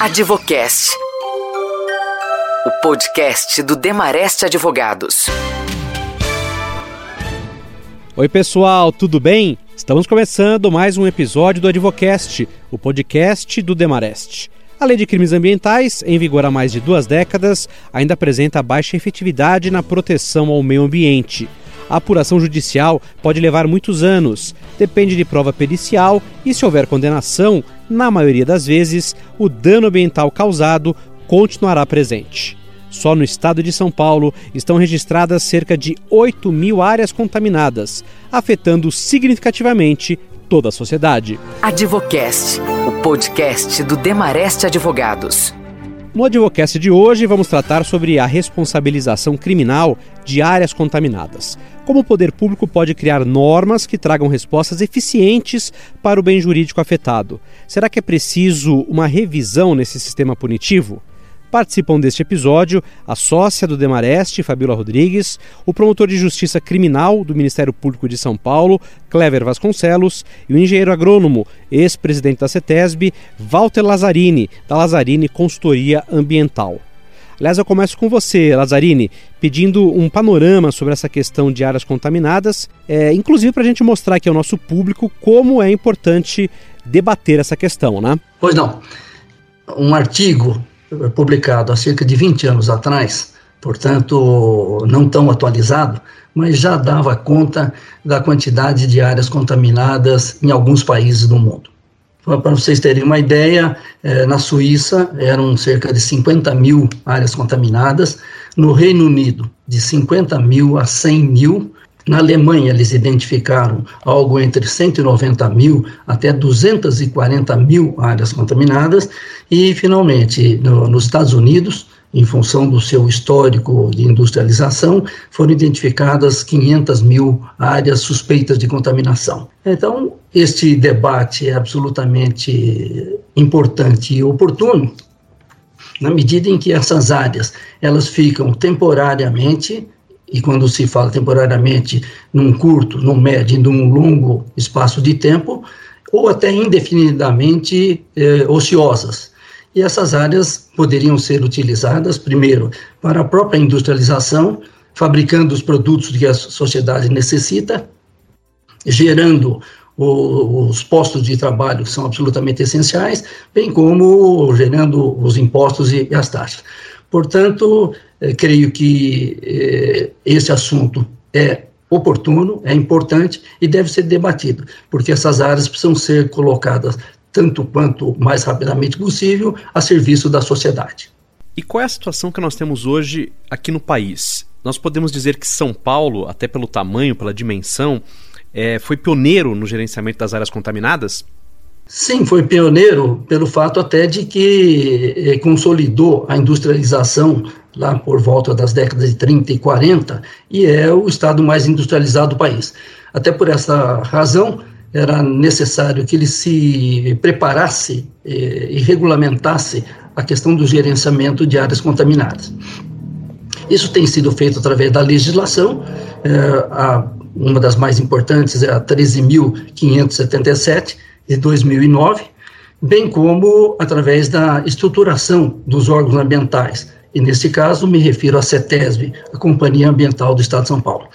Advocast. O podcast do Demareste Advogados. Oi, pessoal, tudo bem? Estamos começando mais um episódio do Advocast, o podcast do Demareste. A lei de crimes ambientais, em vigor há mais de duas décadas, ainda apresenta baixa efetividade na proteção ao meio ambiente. A apuração judicial pode levar muitos anos, depende de prova pericial e, se houver condenação, na maioria das vezes, o dano ambiental causado continuará presente. Só no estado de São Paulo estão registradas cerca de 8 mil áreas contaminadas, afetando significativamente toda a sociedade. Advocast, o podcast do Demareste Advogados. No Advocast de hoje, vamos tratar sobre a responsabilização criminal de áreas contaminadas. Como o poder público pode criar normas que tragam respostas eficientes para o bem jurídico afetado? Será que é preciso uma revisão nesse sistema punitivo? Participam deste episódio a sócia do Demareste, Fabíola Rodrigues, o promotor de justiça criminal do Ministério Público de São Paulo, Clever Vasconcelos, e o engenheiro agrônomo, ex-presidente da CETESB, Walter Lazzarini, da Lazzarini Consultoria Ambiental. Aliás, eu começo com você, Lazzarini, pedindo um panorama sobre essa questão de áreas contaminadas, é, inclusive para a gente mostrar aqui ao nosso público como é importante debater essa questão, né? Pois não. Um artigo publicado há cerca de 20 anos atrás, portanto, não tão atualizado, mas já dava conta da quantidade de áreas contaminadas em alguns países do mundo. Para vocês terem uma ideia, eh, na Suíça eram cerca de 50 mil áreas contaminadas, no Reino Unido, de 50 mil a 100 mil, na Alemanha, eles identificaram algo entre 190 mil até 240 mil áreas contaminadas, e, finalmente, no, nos Estados Unidos, em função do seu histórico de industrialização, foram identificadas 500 mil áreas suspeitas de contaminação. Então, este debate é absolutamente importante e oportuno, na medida em que essas áreas elas ficam temporariamente e quando se fala temporariamente num curto, num médio num longo espaço de tempo, ou até indefinidamente eh, ociosas. E essas áreas poderiam ser utilizadas, primeiro, para a própria industrialização, fabricando os produtos que a sociedade necessita, gerando o, os postos de trabalho que são absolutamente essenciais, bem como gerando os impostos e, e as taxas. Portanto, eh, creio que eh, esse assunto é oportuno, é importante e deve ser debatido, porque essas áreas precisam ser colocadas tanto quanto mais rapidamente possível a serviço da sociedade. E qual é a situação que nós temos hoje aqui no país? Nós podemos dizer que São Paulo, até pelo tamanho, pela dimensão, é, foi pioneiro no gerenciamento das áreas contaminadas? Sim, foi pioneiro pelo fato até de que eh, consolidou a industrialização lá por volta das décadas de 30 e 40 e é o estado mais industrializado do país. Até por essa razão, era necessário que ele se preparasse eh, e regulamentasse a questão do gerenciamento de áreas contaminadas. Isso tem sido feito através da legislação, eh, uma das mais importantes é a 13.577, de 2009, bem como através da estruturação dos órgãos ambientais. E nesse caso me refiro à CETESB, a Companhia Ambiental do Estado de São Paulo.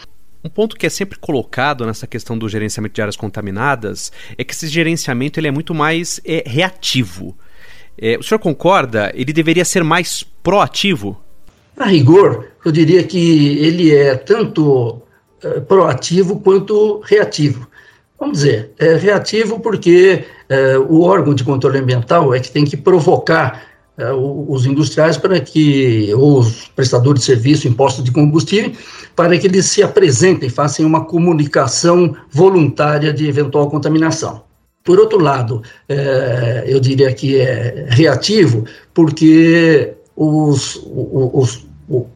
Um ponto que é sempre colocado nessa questão do gerenciamento de áreas contaminadas é que esse gerenciamento ele é muito mais é, reativo. É, o senhor concorda? Ele deveria ser mais proativo? A rigor, eu diria que ele é tanto é, proativo quanto reativo. Vamos dizer, é reativo porque é, o órgão de controle ambiental é que tem que provocar é, os industriais para que, ou os prestadores de serviço, impostos de combustível, para que eles se apresentem, façam uma comunicação voluntária de eventual contaminação. Por outro lado, é, eu diria que é reativo, porque os, os, os,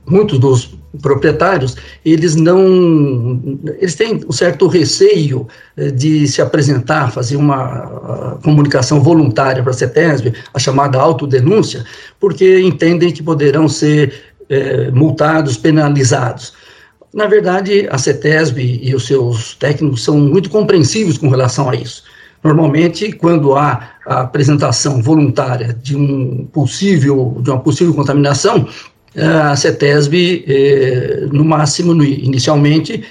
muitos dos proprietários, eles não, eles têm um certo receio eh, de se apresentar, fazer uma comunicação voluntária para a CETESB, a chamada autodenúncia, porque entendem que poderão ser é, multados, penalizados. Na verdade, a CETESB e os seus técnicos são muito compreensivos com relação a isso, Normalmente, quando há a apresentação voluntária de um possível, de uma possível contaminação, a CETESB, eh, no máximo, inicialmente,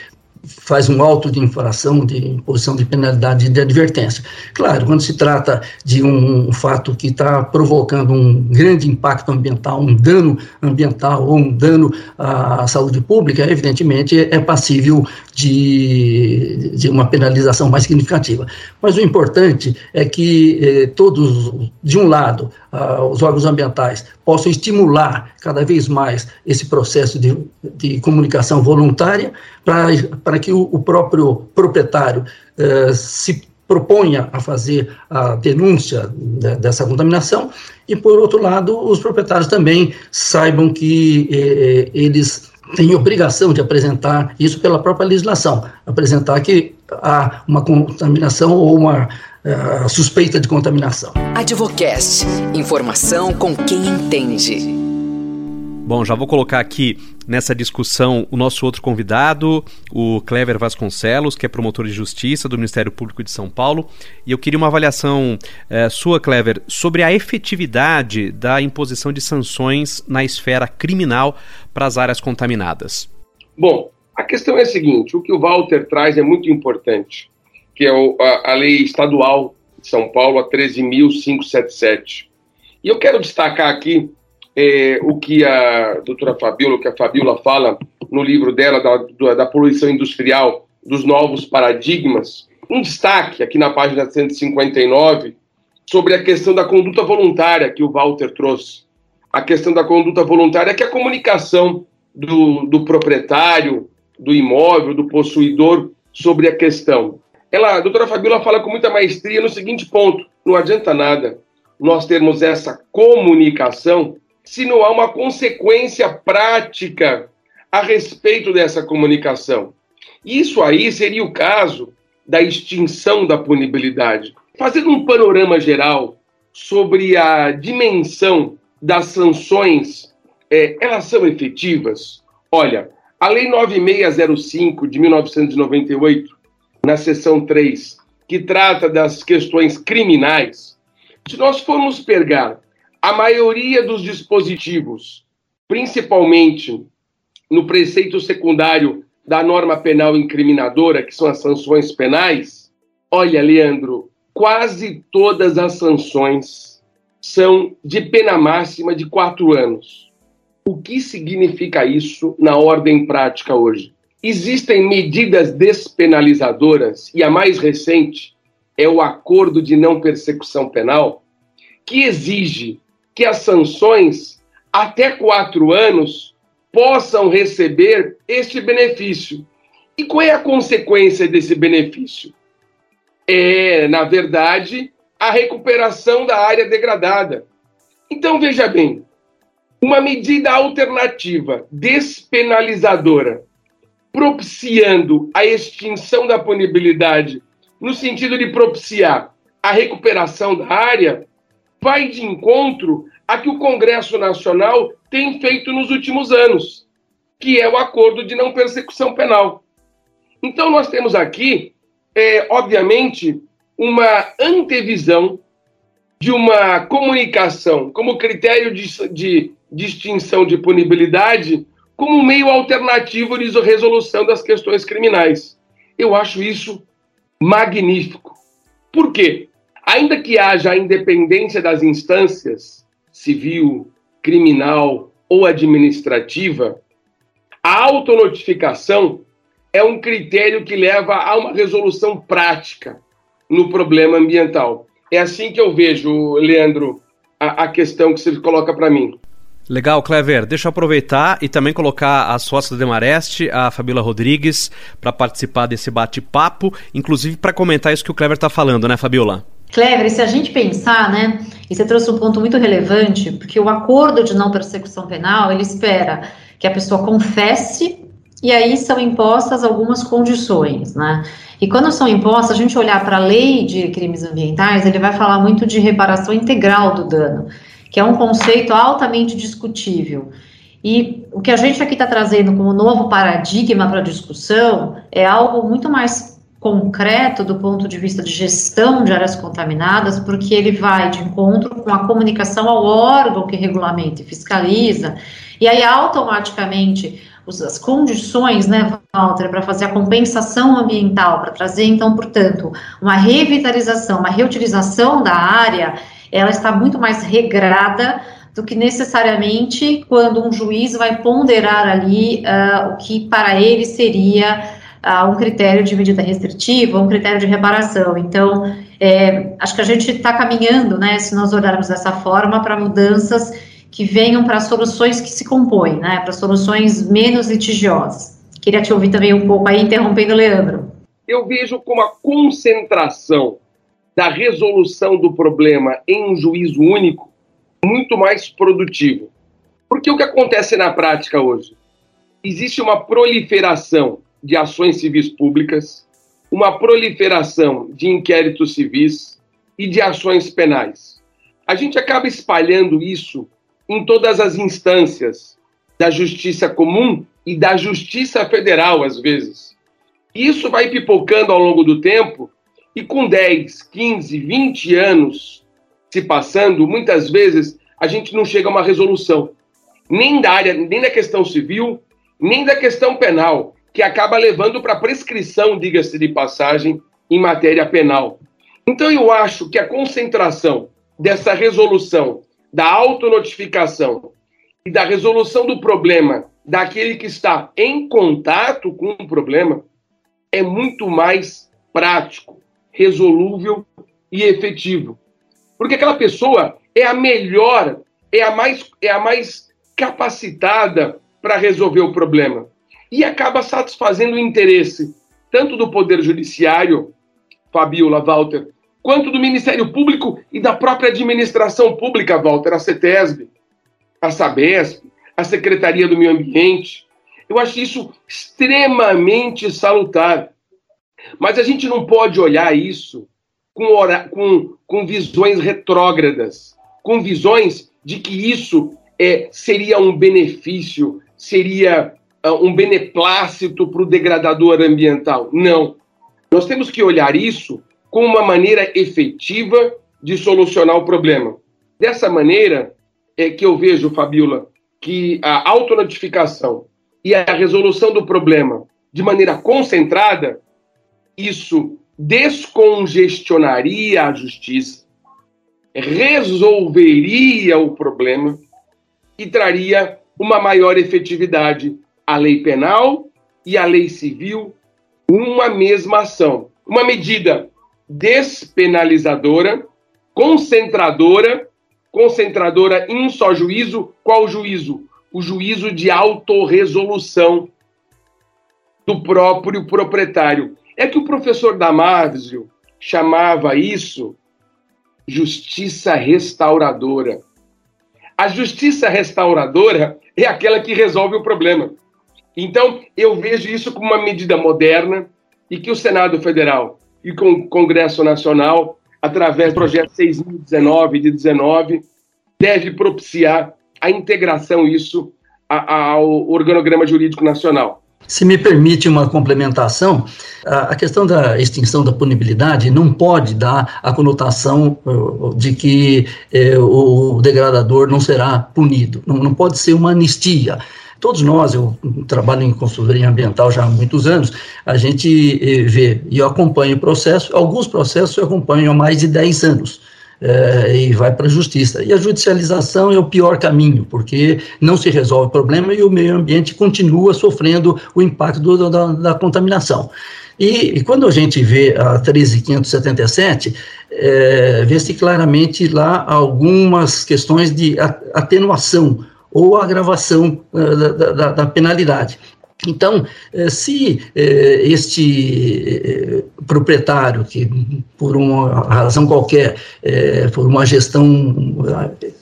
faz um auto de infração de imposição de penalidade de advertência. Claro, quando se trata de um, um fato que está provocando um grande impacto ambiental, um dano ambiental ou um dano à saúde pública, evidentemente é passível de, de uma penalização mais significativa. Mas o importante é que eh, todos, de um lado, ah, os órgãos ambientais possam estimular cada vez mais esse processo de, de comunicação voluntária para que o, o, próprio proprietário eh, se proponha a fazer a denúncia dessa contaminação e, por outro lado, os proprietários também saibam que eh, eles têm obrigação de apresentar isso pela própria legislação, apresentar que há uma contaminação ou uma uh, suspeita de contaminação. Advocast, informação com quem entende. Bom, já vou colocar aqui nessa discussão o nosso outro convidado, o Clever Vasconcelos, que é promotor de justiça do Ministério Público de São Paulo. E eu queria uma avaliação eh, sua, Clever, sobre a efetividade da imposição de sanções na esfera criminal para as áreas contaminadas. Bom, a questão é a seguinte: o que o Walter traz é muito importante, que é a, a lei estadual de São Paulo, a 13.577. E eu quero destacar aqui é, o que a doutora Fabiola, o que a Fabiola fala no livro dela, da, da poluição industrial, dos novos paradigmas, um destaque aqui na página 159 sobre a questão da conduta voluntária que o Walter trouxe. A questão da conduta voluntária, que é a comunicação do, do proprietário, do imóvel, do possuidor sobre a questão. Ela, a doutora Fabiola fala com muita maestria no seguinte ponto: não adianta nada nós termos essa comunicação se não há uma consequência prática a respeito dessa comunicação. Isso aí seria o caso da extinção da punibilidade. Fazendo um panorama geral sobre a dimensão das sanções, é, elas são efetivas? Olha, a Lei 9605 de 1998, na seção 3, que trata das questões criminais, se nós formos pegar a maioria dos dispositivos, principalmente no preceito secundário da norma penal incriminadora, que são as sanções penais, olha, Leandro, quase todas as sanções são de pena máxima de quatro anos. O que significa isso na ordem prática hoje? Existem medidas despenalizadoras, e a mais recente é o Acordo de Não Persecução Penal, que exige que as sanções até quatro anos possam receber este benefício. E qual é a consequência desse benefício? É, na verdade, a recuperação da área degradada. Então, veja bem, uma medida alternativa despenalizadora, propiciando a extinção da punibilidade, no sentido de propiciar a recuperação da área, vai de encontro a que o Congresso Nacional tem feito nos últimos anos, que é o acordo de não persecução penal. Então, nós temos aqui, é, obviamente, uma antevisão de uma comunicação como critério de, de distinção de punibilidade como meio alternativo de resolução das questões criminais. Eu acho isso magnífico. Por quê? Ainda que haja a independência das instâncias, civil, criminal ou administrativa, a autonotificação é um critério que leva a uma resolução prática no problema ambiental. É assim que eu vejo, Leandro, a, a questão que você coloca para mim. Legal, Clever. Deixa eu aproveitar e também colocar a sócia do Demareste, a Fabíola Rodrigues, para participar desse bate-papo, inclusive para comentar isso que o Clever está falando, né, Fabíola? Clever, se a gente pensar, né, e você trouxe um ponto muito relevante, porque o acordo de não persecução penal, ele espera que a pessoa confesse e aí são impostas algumas condições, né? E quando são impostas, a gente olhar para a lei de crimes ambientais, ele vai falar muito de reparação integral do dano, que é um conceito altamente discutível. E o que a gente aqui está trazendo como novo paradigma para a discussão é algo muito mais concreto do ponto de vista de gestão de áreas contaminadas, porque ele vai de encontro com a comunicação ao órgão que regulamenta e fiscaliza, e aí automaticamente as condições, né, Walter, para fazer a compensação ambiental, para trazer, então, portanto, uma revitalização, uma reutilização da área, ela está muito mais regrada do que necessariamente quando um juiz vai ponderar ali uh, o que para ele seria uh, um critério de medida restritiva, um critério de reparação. Então, é, acho que a gente está caminhando, né, se nós olharmos dessa forma, para mudanças que venham para soluções que se compõem, né, para soluções menos litigiosas. Queria te ouvir também um pouco aí, interrompendo o Leandro. Eu vejo como a concentração da resolução do problema em um juízo único muito mais produtivo. Porque o que acontece na prática hoje? Existe uma proliferação de ações civis públicas, uma proliferação de inquéritos civis e de ações penais. A gente acaba espalhando isso em todas as instâncias da justiça comum e da justiça federal, às vezes. Isso vai pipocando ao longo do tempo e com 10, 15, 20 anos se passando, muitas vezes a gente não chega a uma resolução, nem da área, nem da questão civil, nem da questão penal que acaba levando para prescrição, diga-se de passagem, em matéria penal. Então eu acho que a concentração dessa resolução, da autonotificação e da resolução do problema daquele que está em contato com o problema é muito mais prático, resolúvel e efetivo. Porque aquela pessoa é a melhor, é a mais, é a mais capacitada para resolver o problema e acaba satisfazendo o interesse tanto do Poder Judiciário, Fabiola Walter, quanto do Ministério Público e da própria administração pública, Walter, a CETESB, a SABESP, a Secretaria do Meio Ambiente. Eu acho isso extremamente salutar. Mas a gente não pode olhar isso com, com, com visões retrógradas, com visões de que isso é, seria um benefício, seria um beneplácito para o degradador ambiental. Não. Nós temos que olhar isso como uma maneira efetiva de solucionar o problema. Dessa maneira é que eu vejo, Fabiola, que a autonotificação e a resolução do problema de maneira concentrada, isso descongestionaria a justiça, resolveria o problema e traria uma maior efetividade a lei penal e a lei civil uma mesma ação. Uma medida despenalizadora, concentradora, concentradora em um só juízo. Qual juízo? O juízo de autorresolução do próprio proprietário. É que o professor Damásio chamava isso justiça restauradora. A justiça restauradora é aquela que resolve o problema. Então, eu vejo isso como uma medida moderna e que o Senado Federal e com o Congresso Nacional, através do projeto 6019 de 19, deve propiciar a integração isso ao organograma jurídico nacional. Se me permite uma complementação, a questão da extinção da punibilidade não pode dar a conotação uh, de que eh, o degradador não será punido. Não, pode ser uma anistia todos nós, eu trabalho em consultoria ambiental já há muitos anos, a gente eh, vê e eu acompanho o processo, alguns processos eu acompanho há mais de 10 anos. É, e vai para a justiça. E a judicialização é o pior caminho, porque não se resolve o problema e o meio ambiente continua sofrendo o impacto do, da, da, contaminação. E, e, quando a gente vê a 13577, é, vê-se claramente lá algumas questões de atenuação ou a agravação uh, da, da, da, penalidade. Então, eh, se eh, este proprietário, que por uma razão qualquer, por uma gestão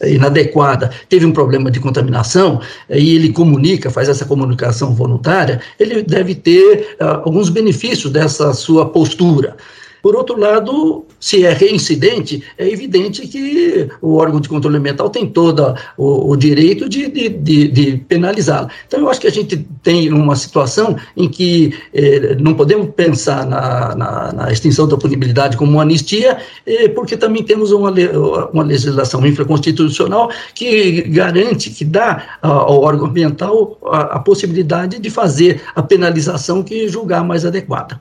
inadequada, teve um problema de contaminação, e ele comunica, faz essa comunicação voluntária, ele deve ter alguns benefícios dessa sua postura. Por outro lado, se é reincidente, é evidente que o órgão de controle ambiental tem todo o, o direito de, de, de, de penalizá-lo. Então, eu acho que a gente tem uma situação em que eh, não podemos pensar na, na, na, extinção da punibilidade como uma anistia, eh, porque também temos uma, uma legislação infraconstitucional que garante, que dá ao órgão ambiental a, a possibilidade de fazer a penalização que julgar mais adequada.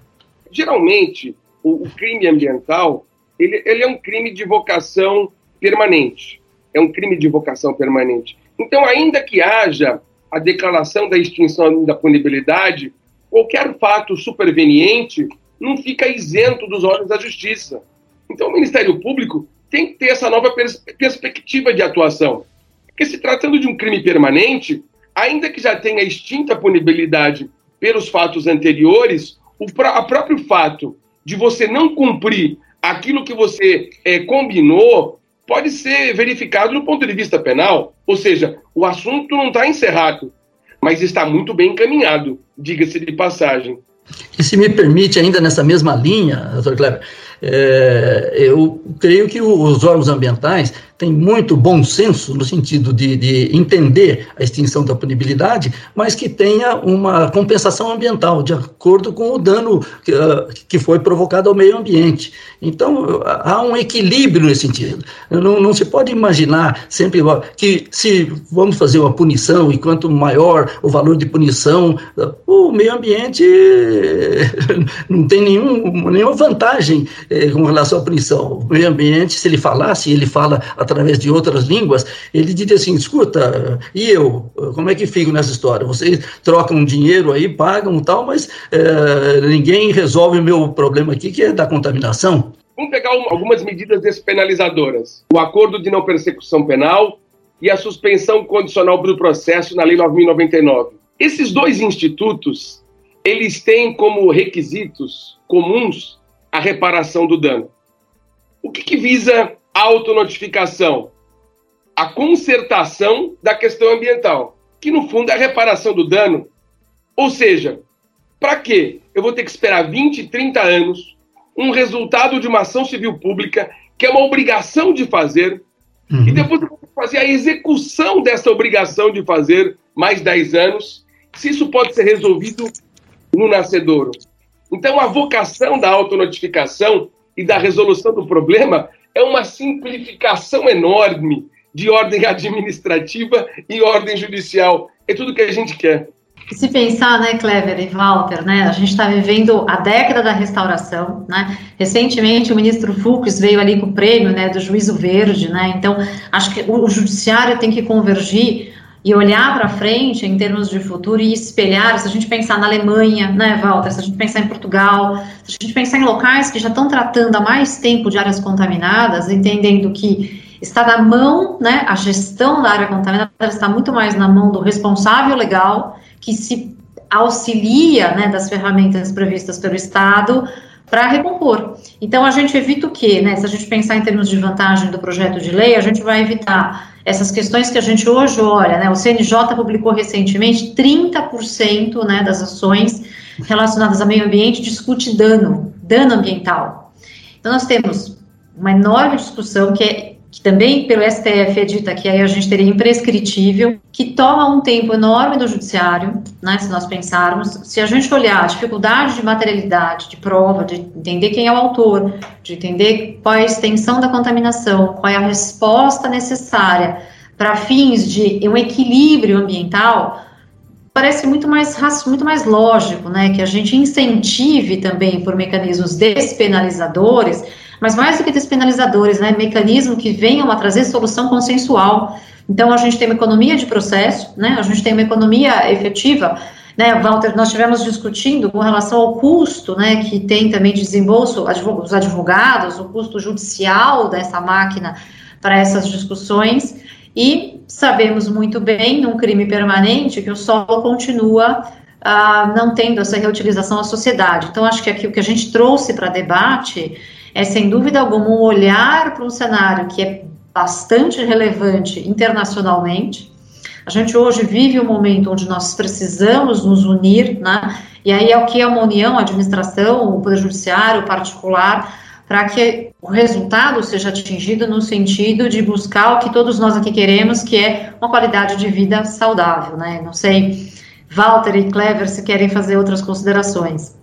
Geralmente, o, o crime ambiental ele, ele é um crime de vocação permanente. É um crime de vocação permanente. Então, ainda que haja a declaração da extinção da punibilidade, qualquer fato superveniente não fica isento dos olhos da justiça. Então, o Ministério Público tem que ter essa nova pers perspectiva de atuação. Porque, se tratando de um crime permanente, ainda que já tenha extinta a punibilidade pelos fatos anteriores, o pr próprio fato de você não cumprir aquilo que você é, combinou pode ser verificado do ponto de vista penal. Ou seja, o assunto não está encerrado, mas está muito bem encaminhado, diga-se de passagem. E se me permite, ainda nessa mesma linha, doutor Kleber, é, eu creio que os órgãos ambientais têm muito bom senso no sentido de, de, entender a extinção da punibilidade, mas que tenha uma compensação ambiental, de acordo com o dano que, uh, que foi provocado ao meio ambiente. Então, há um equilíbrio nesse sentido. Não, não se pode imaginar sempre que se vamos fazer uma punição e quanto maior o valor de punição, o meio ambiente não tem nenhum, nenhuma vantagem eh, com relação à punição. O meio ambiente, se ele falasse, ele fala através de outras línguas, ele diria assim: escuta, e eu? Como é que fico nessa história? Vocês trocam dinheiro aí, pagam tal, mas eh, ninguém resolve o meu problema aqui, que é da contaminação. Vamos pegar algumas medidas despenalizadoras: o acordo de não persecução penal e a suspensão condicional do processo na Lei 9.099. Esses dois institutos, eles têm como requisitos comuns a reparação do dano. O que, que visa autonotificação? A consertação da questão ambiental, que no fundo é a reparação do dano. Ou seja, para quê? Eu vou ter que esperar 20, 30 anos um resultado de uma ação civil pública, que é uma obrigação de fazer, uhum. e depois eu vou fazer a execução dessa obrigação de fazer mais 10 anos, se isso pode ser resolvido no nascedouro. Então, a vocação da autonotificação e da resolução do problema é uma simplificação enorme de ordem administrativa e ordem judicial. É tudo que a gente quer. Se pensar, né, Clever e Walter, né, a gente está vivendo a década da restauração, né, recentemente o ministro Fux veio ali com o prêmio, né, do juízo verde, né, então acho que o judiciário tem que convergir e olhar para frente em termos de futuro e espelhar, se a gente pensar na Alemanha, né, Walter, se a gente pensar em Portugal, se a gente pensar em locais que já estão tratando há mais tempo de áreas contaminadas, entendendo que está na mão, né, a gestão da área contaminada está muito mais na mão do responsável legal, que se auxilia, né, das ferramentas previstas pelo Estado para recompor. Então, a gente evita o quê, né, se a gente pensar em termos de vantagem do projeto de lei, a gente vai evitar essas questões que a gente hoje olha, né? O CNJ publicou recentemente 30% né, das ações relacionadas ao meio ambiente discute dano, dano ambiental. Então nós temos uma enorme discussão que é que também pelo STF é dita que aí a gente teria imprescritível, que toma um tempo enorme do judiciário, né, se nós pensarmos, se a gente olhar a dificuldade de materialidade, de prova, de entender quem é o autor, de entender qual é a extensão da contaminação, qual é a resposta necessária para fins de um equilíbrio ambiental, parece muito mais muito mais lógico, né, que a gente incentive também por mecanismos despenalizadores mas mais do que despenalizadores, né, mecanismos que venham a trazer solução consensual. Então, a gente tem uma economia de processo, né, a gente tem uma economia efetiva, né, Walter, nós estivemos discutindo com relação ao custo, né, que tem também de desembolso os advogados, o custo judicial dessa máquina para essas discussões, e sabemos muito bem, num crime permanente, que o solo continua ah, não tendo essa reutilização à sociedade. Então, acho que aqui o que a gente trouxe para debate é sem dúvida alguma um olhar para um cenário que é bastante relevante internacionalmente. A gente hoje vive um momento onde nós precisamos nos unir, né? E aí é o que é uma união, a administração, o poder judiciário, o particular, para que o resultado seja atingido no sentido de buscar o que todos nós aqui queremos, que é uma qualidade de vida saudável, né? Não sei, Walter e Clever, se querem fazer outras considerações.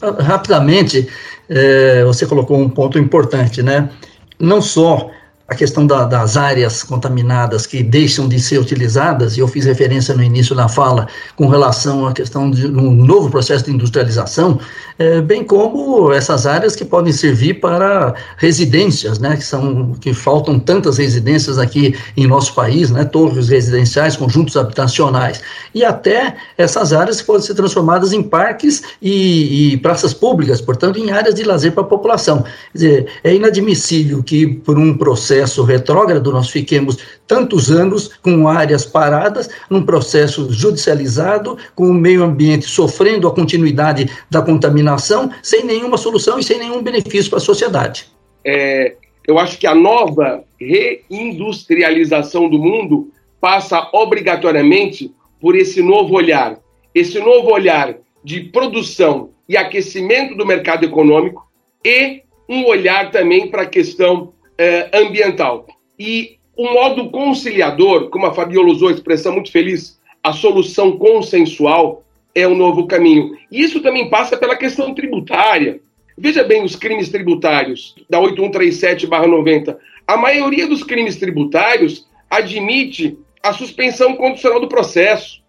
Rapidamente, é, você colocou um ponto importante, né? Não só a questão da, das áreas contaminadas que deixam de ser utilizadas, e eu fiz referência no início da fala com relação à questão de um novo processo de industrialização, é, bem como essas áreas que podem servir para residências, né, que são que faltam tantas residências aqui em nosso país, né, torres residenciais, conjuntos habitacionais, e até essas áreas que podem ser transformadas em parques e, e praças públicas, portanto, em áreas de lazer para a população. Quer dizer, é inadmissível que por um processo retrógrado nós fiquemos tantos anos com áreas paradas, num processo judicializado, com o meio ambiente sofrendo a continuidade da contaminação, sem nenhuma solução e sem nenhum benefício para a sociedade. É, eu acho que a nova reindustrialização do mundo passa obrigatoriamente por esse novo olhar. Esse novo olhar de produção e aquecimento do mercado econômico e um olhar também para a questão eh, ambiental. E o modo conciliador, como a Fabiola usou a expressão muito feliz, a solução consensual é o novo caminho. E isso também passa pela questão tributária. Veja bem os crimes tributários da 8137-90. A maioria dos crimes tributários admite a suspensão condicional do processo.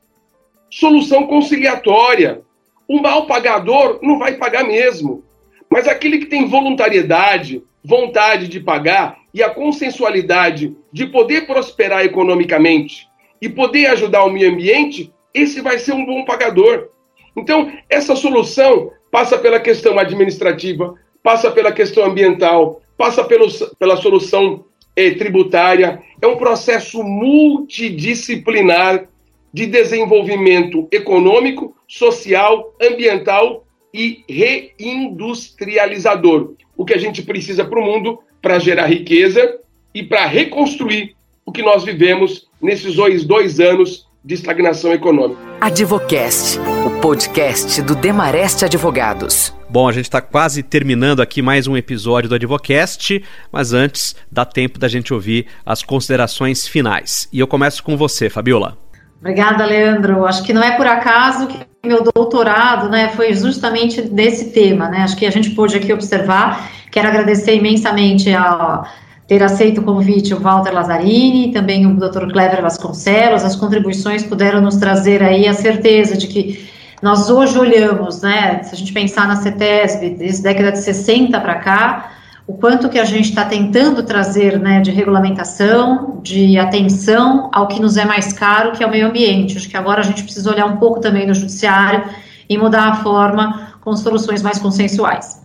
Solução conciliatória. O mal pagador não vai pagar mesmo. Mas aquele que tem voluntariedade, vontade de pagar e a consensualidade de poder prosperar economicamente e poder ajudar o meio ambiente, esse vai ser um bom pagador. Então, essa solução passa pela questão administrativa, passa pela questão ambiental, passa pelo, pela solução eh, tributária. É um processo multidisciplinar de desenvolvimento econômico, social, ambiental e reindustrializador. O que a gente precisa para o mundo para gerar riqueza e para reconstruir o que nós vivemos nesses dois, dois anos de estagnação econômica. Advocast, o podcast do Demareste Advogados. Bom, a gente está quase terminando aqui mais um episódio do Advocast, mas antes dá tempo da gente ouvir as considerações finais. E eu começo com você, Fabiola. Obrigada, Leandro. Acho que não é por acaso que meu doutorado né, foi justamente desse tema. Né? Acho que a gente pôde aqui observar. Quero agradecer imensamente a ter aceito o convite o Walter Lazzarini, também o Dr. Clever Vasconcelos. As contribuições puderam nos trazer aí a certeza de que nós hoje olhamos, né, se a gente pensar na CETESB, desde a década de 60 para cá, o quanto que a gente está tentando trazer né, de regulamentação, de atenção ao que nos é mais caro, que é o meio ambiente. Acho que agora a gente precisa olhar um pouco também no judiciário e mudar a forma com soluções mais consensuais.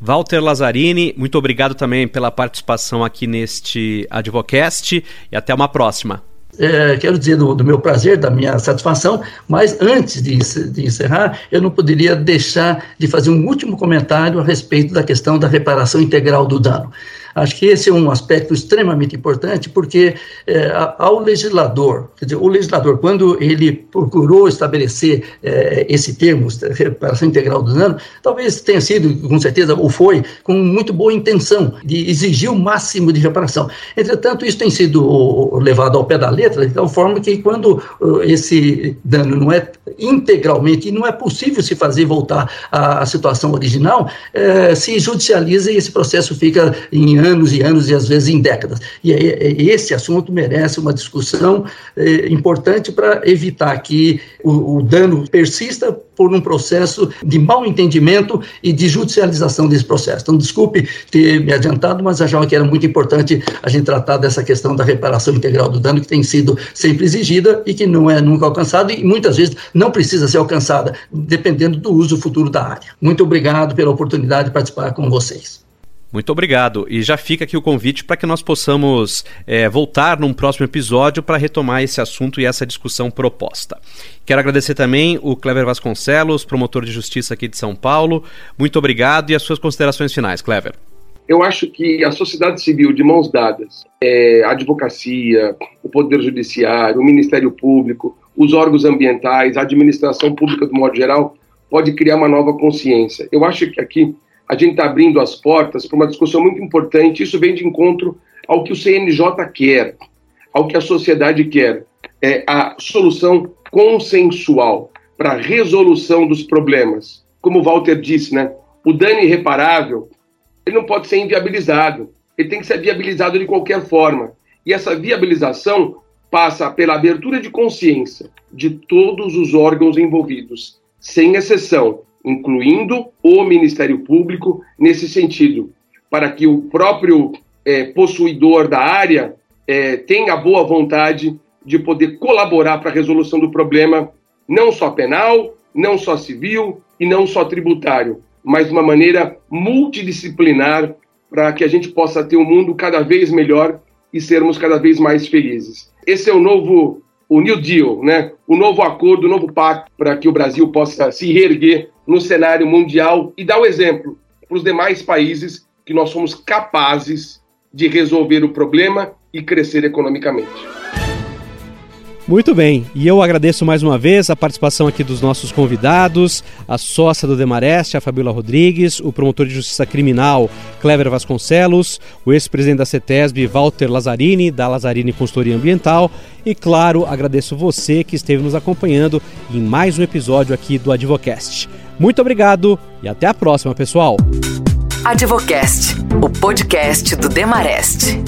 Walter Lazzarini, muito obrigado também pela participação aqui neste Advocast e até uma próxima é, quero dizer do, do, meu prazer, da minha satisfação, mas antes de, de, encerrar, eu não poderia deixar de fazer um último comentário a respeito da questão da reparação integral do dano. Acho que esse é um aspecto extremamente importante, porque é, ao legislador, quer dizer, o legislador, quando ele procurou estabelecer é, esse termo, reparação integral do dano, talvez tenha sido, com certeza, ou foi, com muito boa intenção de exigir o máximo de reparação. Entretanto, isso tem sido levado ao pé da letra, de tal forma que quando esse dano não é integralmente, e não é possível se fazer voltar à situação original, é, se judicializa e esse processo fica em anos e anos e às vezes em décadas. E esse assunto merece uma discussão eh, importante para evitar que o, o, dano persista por um processo de mal entendimento e de judicialização desse processo. Então, desculpe ter me adiantado, mas achava que era muito importante a gente tratar dessa questão da reparação integral do dano que tem sido sempre exigida e que não é nunca alcançada e muitas vezes não precisa ser alcançada, dependendo do uso futuro da área. Muito obrigado pela oportunidade de participar com vocês. Muito obrigado. E já fica aqui o convite para que nós possamos é, voltar num próximo episódio para retomar esse assunto e essa discussão proposta. Quero agradecer também o Clever Vasconcelos, promotor de justiça aqui de São Paulo. Muito obrigado e as suas considerações finais, Clever. Eu acho que a sociedade civil, de mãos dadas, é, a advocacia, o Poder Judiciário, o Ministério Público, os órgãos ambientais, a administração pública do modo geral, pode criar uma nova consciência. Eu acho que aqui a gente está abrindo as portas para uma discussão muito importante. Isso vem de encontro ao que o CNJ quer, ao que a sociedade quer. É a solução consensual para a resolução dos problemas. Como o Walter disse, né? O dano irreparável ele não pode ser inviabilizado. Ele tem que ser viabilizado de qualquer forma. E essa viabilização passa pela abertura de consciência de todos os órgãos envolvidos, sem exceção, incluindo o Ministério Público, nesse sentido, para que o próprio é, possuidor da área é, tenha boa vontade de poder colaborar para a resolução do problema, não só penal, não só civil e não só tributário, mas de uma maneira multidisciplinar para que a gente possa ter um mundo cada vez melhor e sermos cada vez mais felizes. Esse é o novo o New Deal, né? o novo acordo, o novo pacto para que o Brasil possa se reerguer no cenário mundial e dar o exemplo para os demais países que nós somos capazes de resolver o problema e crescer economicamente. Muito bem, e eu agradeço mais uma vez a participação aqui dos nossos convidados, a sócia do Demareste, a Fabiola Rodrigues, o promotor de justiça criminal, Clever Vasconcelos, o ex-presidente da CETESB, Walter Lazzarini, da Lazzarini Consultoria Ambiental, e claro, agradeço você que esteve nos acompanhando em mais um episódio aqui do Advocast. Muito obrigado e até a próxima, pessoal. Advocast, o podcast do Demareste.